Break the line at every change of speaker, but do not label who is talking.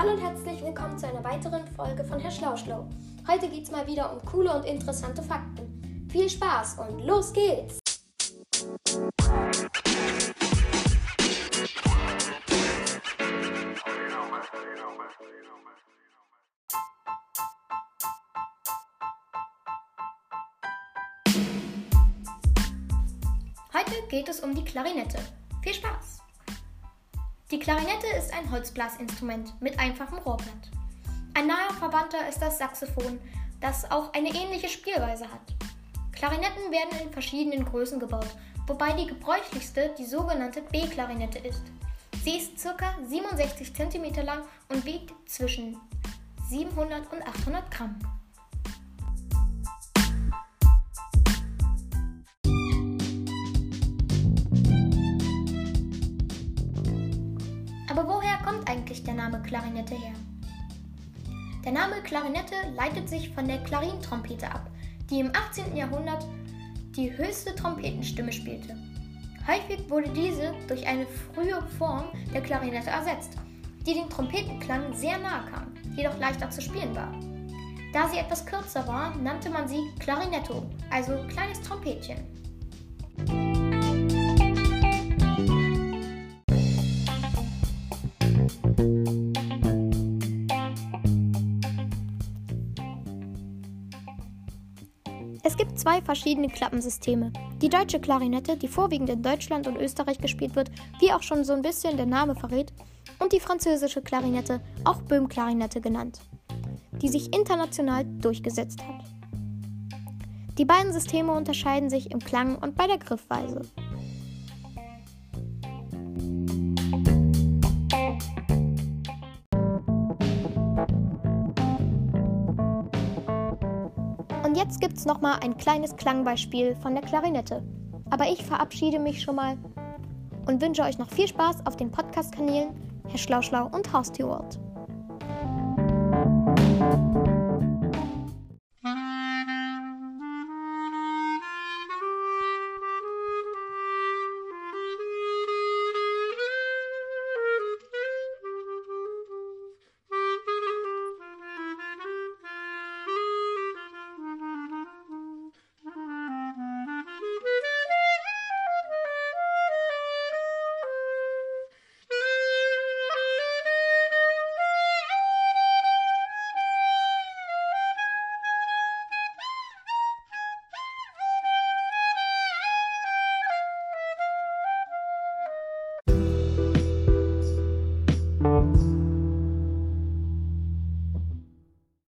Hallo und herzlich willkommen zu einer weiteren Folge von Herr Schlauschlau. Heute geht es mal wieder um coole und interessante Fakten. Viel Spaß und los geht's! Heute geht es um die Klarinette. Viel Spaß! Die Klarinette ist ein Holzblasinstrument mit einfachem Rohrblatt. Ein naher Verwandter ist das Saxophon, das auch eine ähnliche Spielweise hat. Klarinetten werden in verschiedenen Größen gebaut, wobei die gebräuchlichste die sogenannte B-Klarinette ist. Sie ist ca. 67 cm lang und wiegt zwischen 700 und 800 Gramm. Aber woher kommt eigentlich der Name Klarinette her? Der Name Klarinette leitet sich von der Klarintrompete ab, die im 18. Jahrhundert die höchste Trompetenstimme spielte. Häufig wurde diese durch eine frühe Form der Klarinette ersetzt, die dem Trompetenklang sehr nahe kam, jedoch leichter zu spielen war. Da sie etwas kürzer war, nannte man sie Klarinetto, also kleines Trompetchen. Es gibt zwei verschiedene Klappensysteme. Die deutsche Klarinette, die vorwiegend in Deutschland und Österreich gespielt wird, wie auch schon so ein bisschen der Name verrät, und die französische Klarinette, auch Böhm-Klarinette genannt, die sich international durchgesetzt hat. Die beiden Systeme unterscheiden sich im Klang und bei der Griffweise. Und jetzt gibt's noch mal ein kleines Klangbeispiel von der Klarinette. Aber ich verabschiede mich schon mal und wünsche euch noch viel Spaß auf den Podcast-Kanälen Herr Schlauschlau und House World.